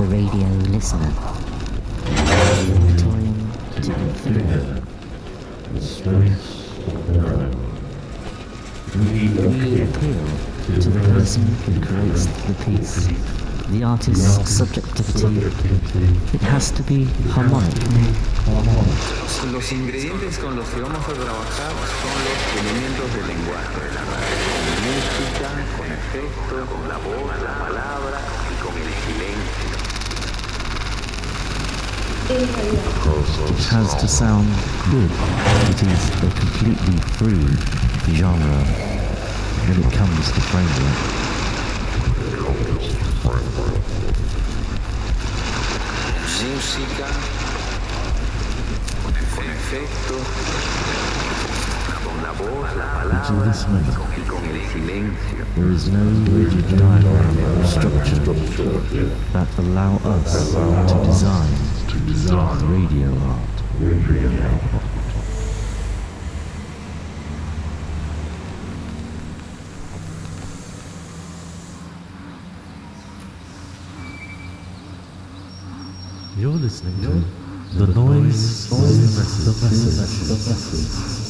the radio listener. time to influence. We appeal to the person who creates the piece, the artist's subjectivity. It has to be harmonic. Los ingredientes con los que vamos a trabajar son los elementos del lenguaje la música, con efectos, con la voz, la palabra y con el silencio. Es radio. It has to sound good. It is a completely free genre when it comes to framework. Música, con la voz, la palabra this moment, y con el silencio. there is no rigid diagram or structure that allow us to design to design Radio. Radio. You're listening to The Noise, the noise, the message. The. The message.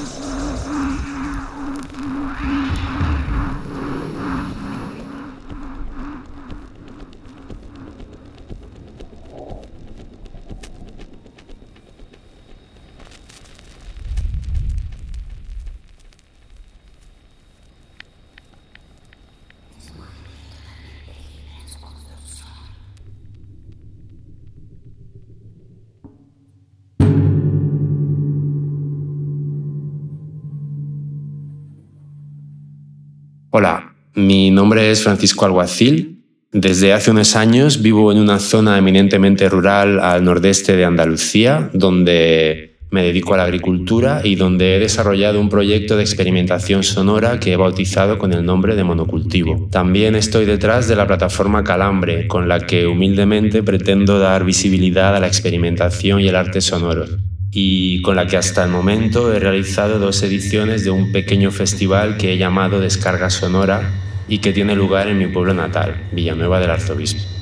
Nombre es Francisco Alguacil. Desde hace unos años vivo en una zona eminentemente rural al nordeste de Andalucía, donde me dedico a la agricultura y donde he desarrollado un proyecto de experimentación sonora que he bautizado con el nombre de Monocultivo. También estoy detrás de la plataforma Calambre, con la que humildemente pretendo dar visibilidad a la experimentación y el arte sonoro y con la que hasta el momento he realizado dos ediciones de un pequeño festival que he llamado Descarga Sonora y que tiene lugar en mi pueblo natal, Villanueva del Arzobispo.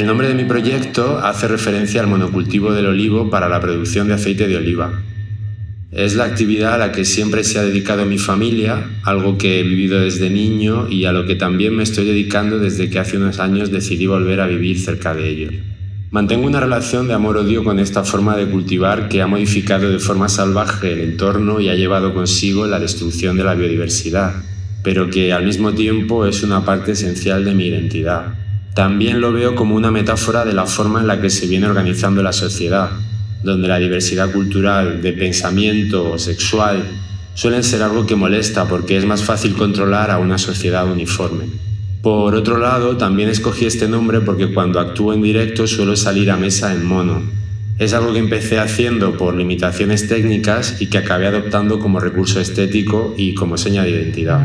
El nombre de mi proyecto hace referencia al monocultivo del olivo para la producción de aceite de oliva. Es la actividad a la que siempre se ha dedicado mi familia, algo que he vivido desde niño y a lo que también me estoy dedicando desde que hace unos años decidí volver a vivir cerca de ello. Mantengo una relación de amor-odio con esta forma de cultivar que ha modificado de forma salvaje el entorno y ha llevado consigo la destrucción de la biodiversidad, pero que al mismo tiempo es una parte esencial de mi identidad. También lo veo como una metáfora de la forma en la que se viene organizando la sociedad, donde la diversidad cultural, de pensamiento o sexual suelen ser algo que molesta porque es más fácil controlar a una sociedad uniforme. Por otro lado, también escogí este nombre porque cuando actúo en directo suelo salir a mesa en mono. Es algo que empecé haciendo por limitaciones técnicas y que acabé adoptando como recurso estético y como seña de identidad.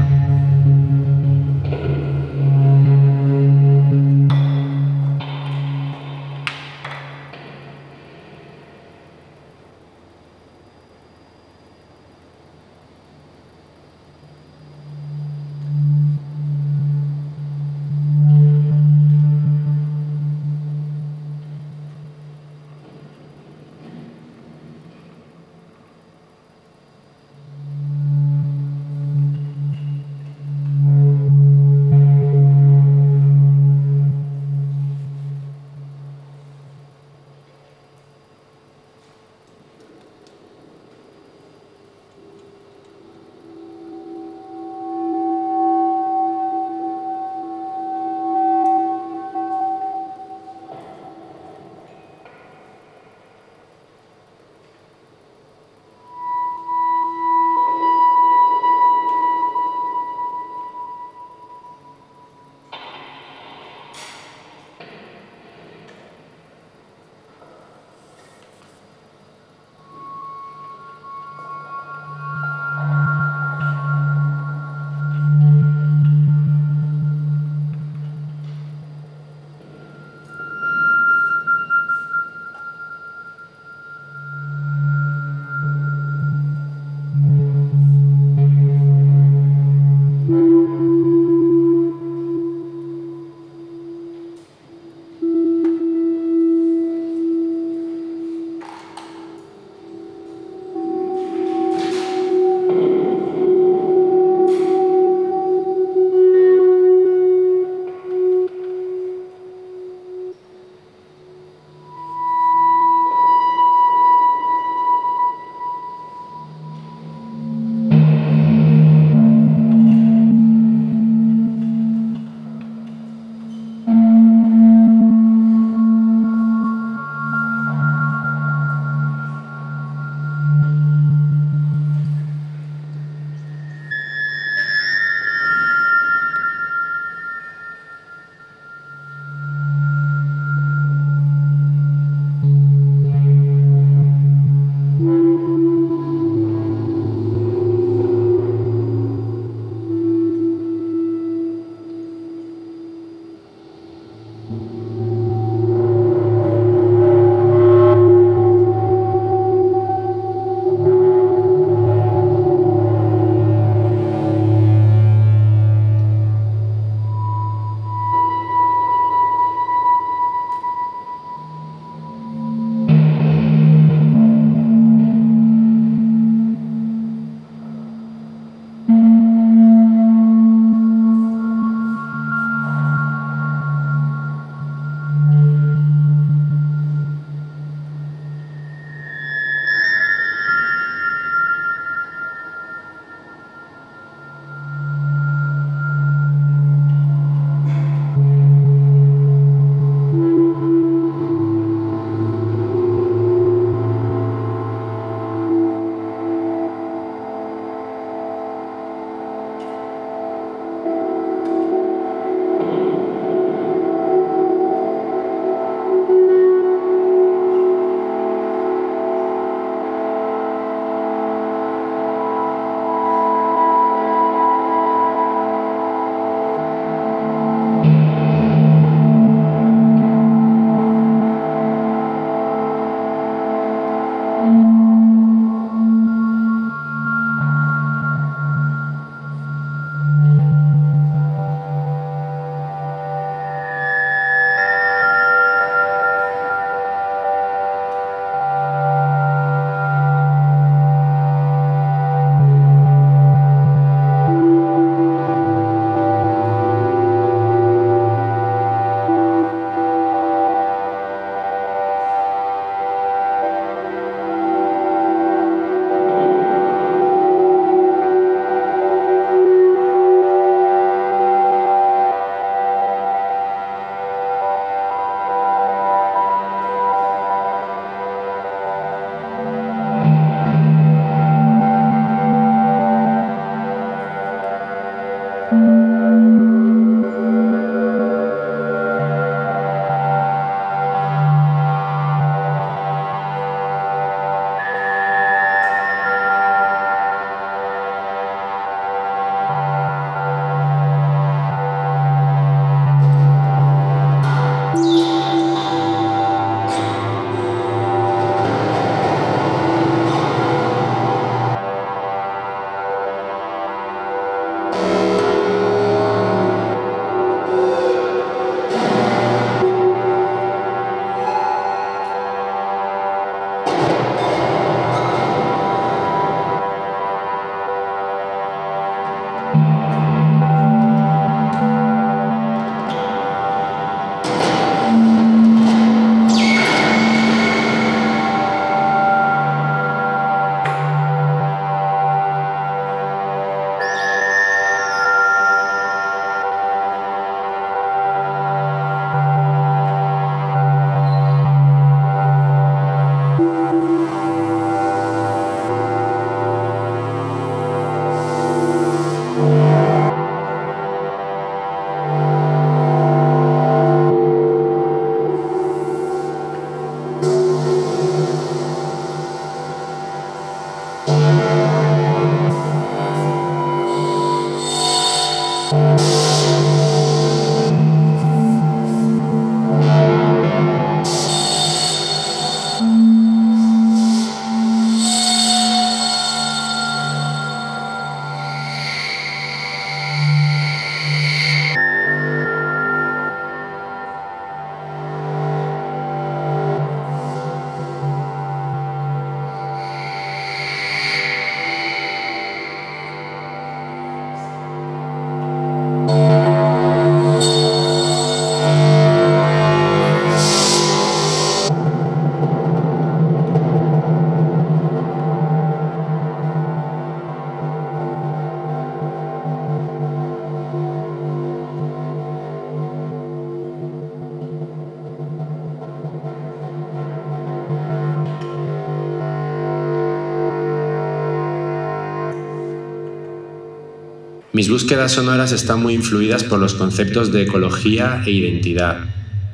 Búsquedas sonoras están muy influidas por los conceptos de ecología e identidad.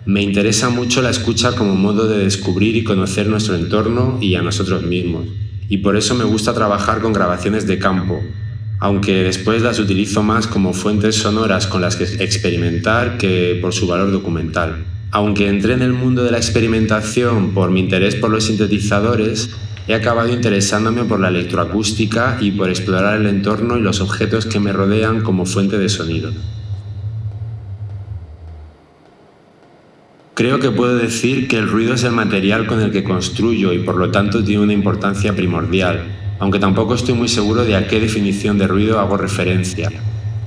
Me interesa mucho la escucha como modo de descubrir y conocer nuestro entorno y a nosotros mismos, y por eso me gusta trabajar con grabaciones de campo, aunque después las utilizo más como fuentes sonoras con las que experimentar que por su valor documental. Aunque entré en el mundo de la experimentación por mi interés por los sintetizadores, he acabado interesándome por la electroacústica y por explorar el entorno y los objetos que me rodean como fuente de sonido. Creo que puedo decir que el ruido es el material con el que construyo y por lo tanto tiene una importancia primordial, aunque tampoco estoy muy seguro de a qué definición de ruido hago referencia.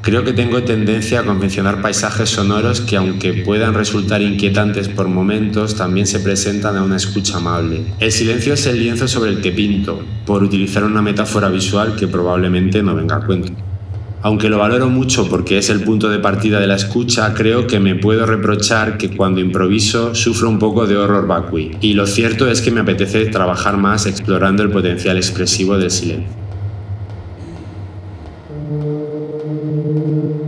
Creo que tengo tendencia a convencionar paisajes sonoros que aunque puedan resultar inquietantes por momentos, también se presentan a una escucha amable. El silencio es el lienzo sobre el que pinto, por utilizar una metáfora visual que probablemente no venga a cuento. Aunque lo valoro mucho porque es el punto de partida de la escucha, creo que me puedo reprochar que cuando improviso sufro un poco de horror vacui. Y lo cierto es que me apetece trabajar más explorando el potencial expresivo del silencio. Thank you.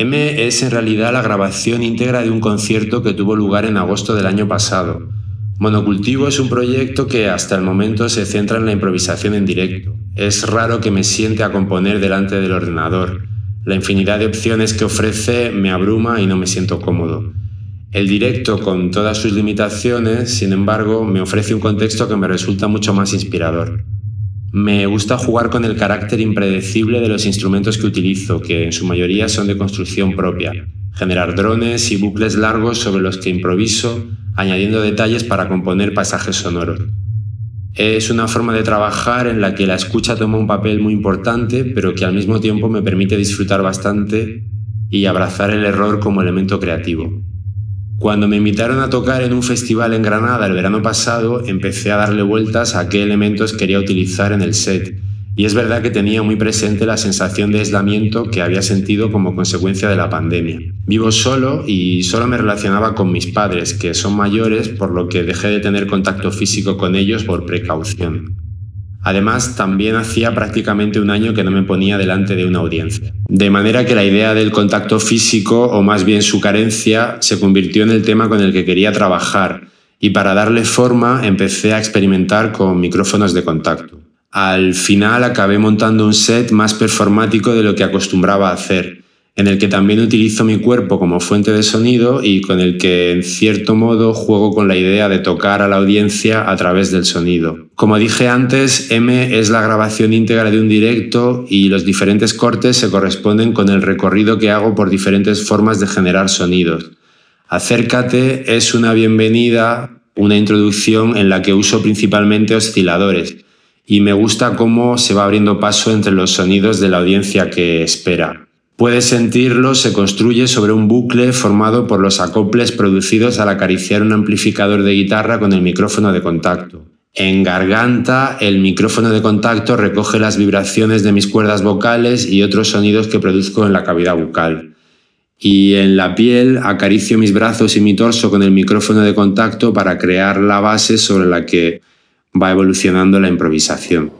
M es en realidad la grabación íntegra de un concierto que tuvo lugar en agosto del año pasado. Monocultivo es un proyecto que hasta el momento se centra en la improvisación en directo. Es raro que me siente a componer delante del ordenador. La infinidad de opciones que ofrece me abruma y no me siento cómodo. El directo, con todas sus limitaciones, sin embargo, me ofrece un contexto que me resulta mucho más inspirador. Me gusta jugar con el carácter impredecible de los instrumentos que utilizo, que en su mayoría son de construcción propia. Generar drones y bucles largos sobre los que improviso, añadiendo detalles para componer pasajes sonoros. Es una forma de trabajar en la que la escucha toma un papel muy importante, pero que al mismo tiempo me permite disfrutar bastante y abrazar el error como elemento creativo. Cuando me invitaron a tocar en un festival en Granada el verano pasado, empecé a darle vueltas a qué elementos quería utilizar en el set y es verdad que tenía muy presente la sensación de aislamiento que había sentido como consecuencia de la pandemia. Vivo solo y solo me relacionaba con mis padres, que son mayores, por lo que dejé de tener contacto físico con ellos por precaución. Además, también hacía prácticamente un año que no me ponía delante de una audiencia. De manera que la idea del contacto físico, o más bien su carencia, se convirtió en el tema con el que quería trabajar, y para darle forma empecé a experimentar con micrófonos de contacto. Al final acabé montando un set más performático de lo que acostumbraba hacer, en el que también utilizo mi cuerpo como fuente de sonido y con el que en cierto modo juego con la idea de tocar a la audiencia a través del sonido. Como dije antes, M es la grabación íntegra de un directo y los diferentes cortes se corresponden con el recorrido que hago por diferentes formas de generar sonidos. Acércate es una bienvenida, una introducción en la que uso principalmente osciladores y me gusta cómo se va abriendo paso entre los sonidos de la audiencia que espera. Puedes sentirlo, se construye sobre un bucle formado por los acoples producidos al acariciar un amplificador de guitarra con el micrófono de contacto. En garganta, el micrófono de contacto recoge las vibraciones de mis cuerdas vocales y otros sonidos que produzco en la cavidad bucal. Y en la piel acaricio mis brazos y mi torso con el micrófono de contacto para crear la base sobre la que va evolucionando la improvisación.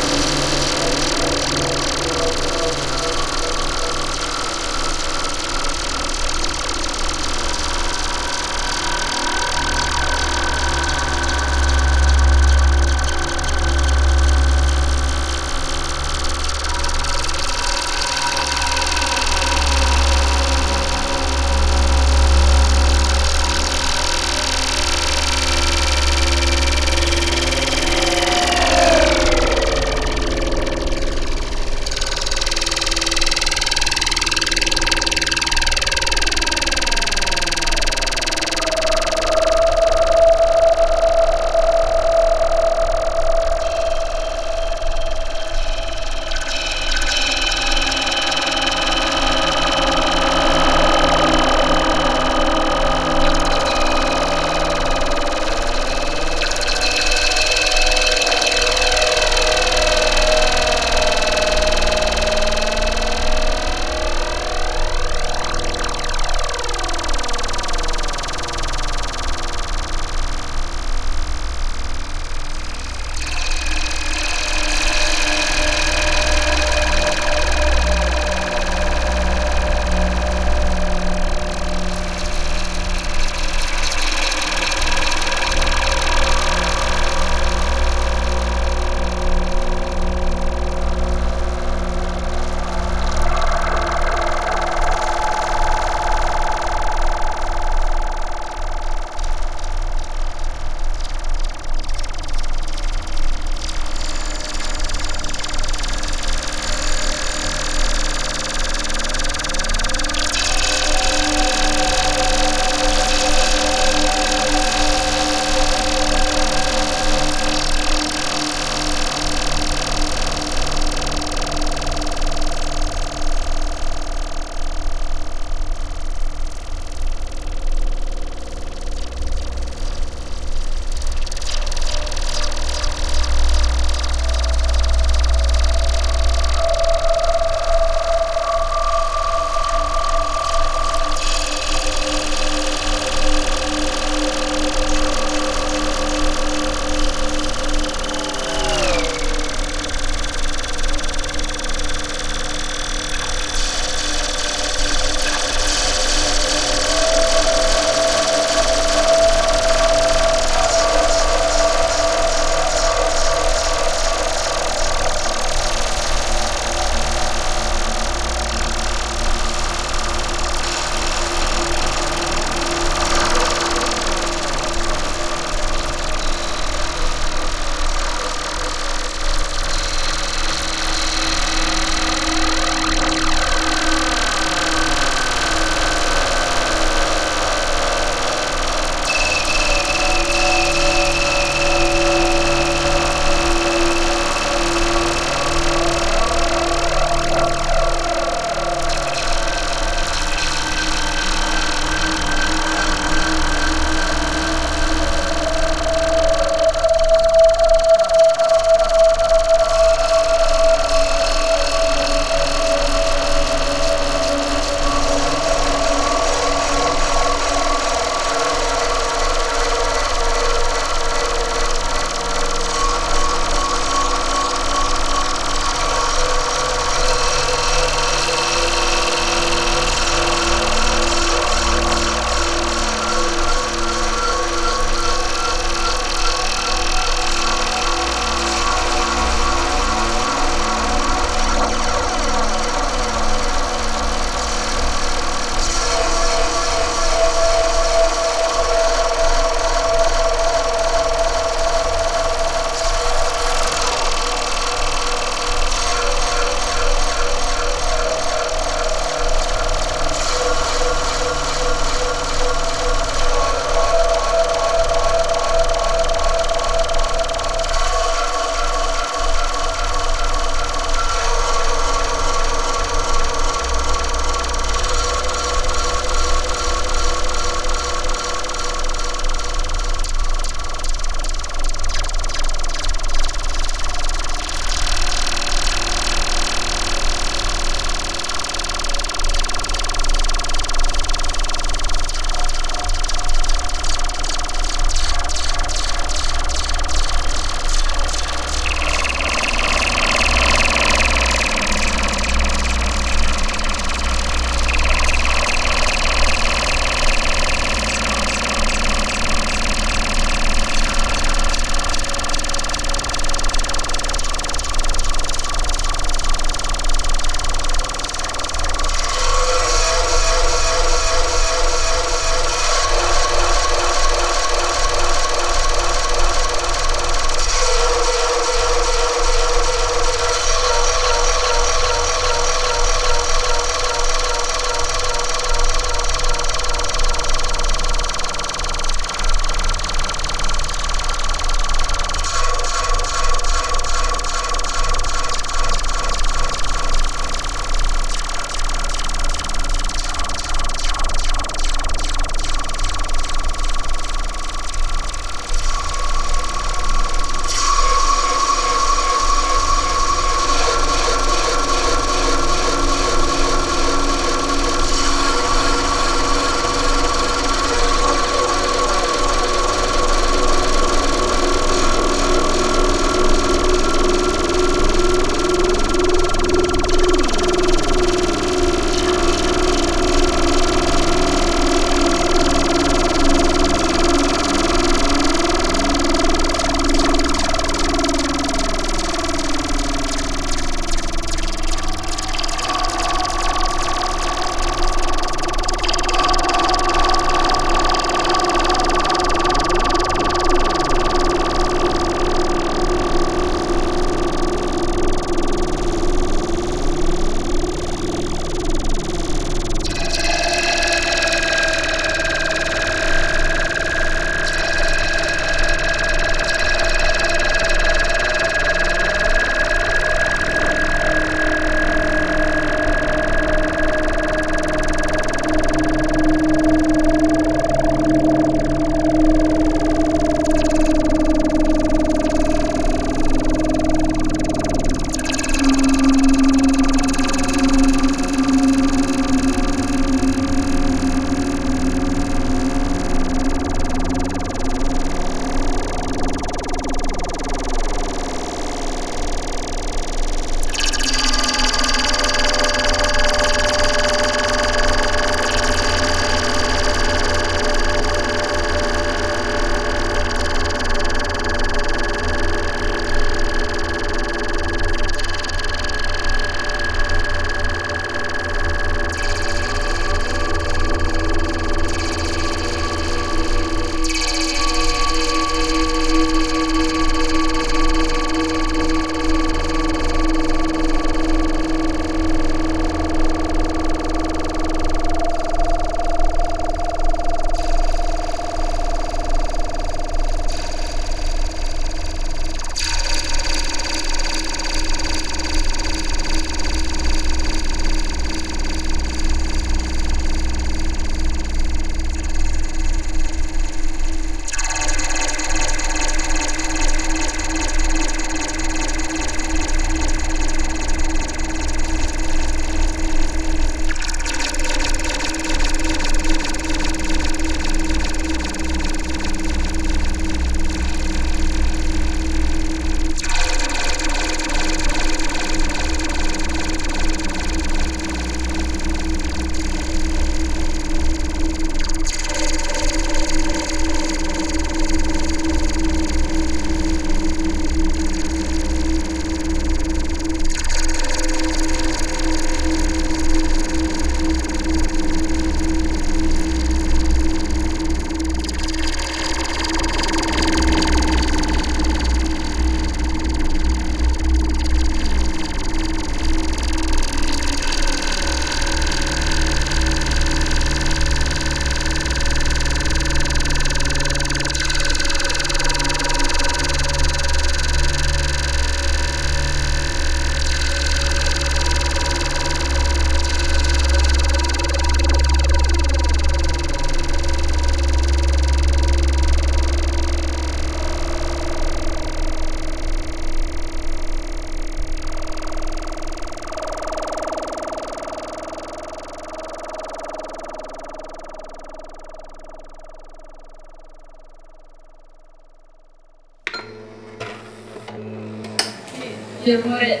Il rumore.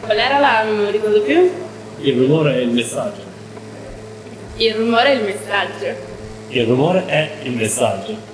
Qual era la. non me lo ricordo più? Il rumore è il messaggio. Il rumore è il messaggio. Il rumore è il messaggio.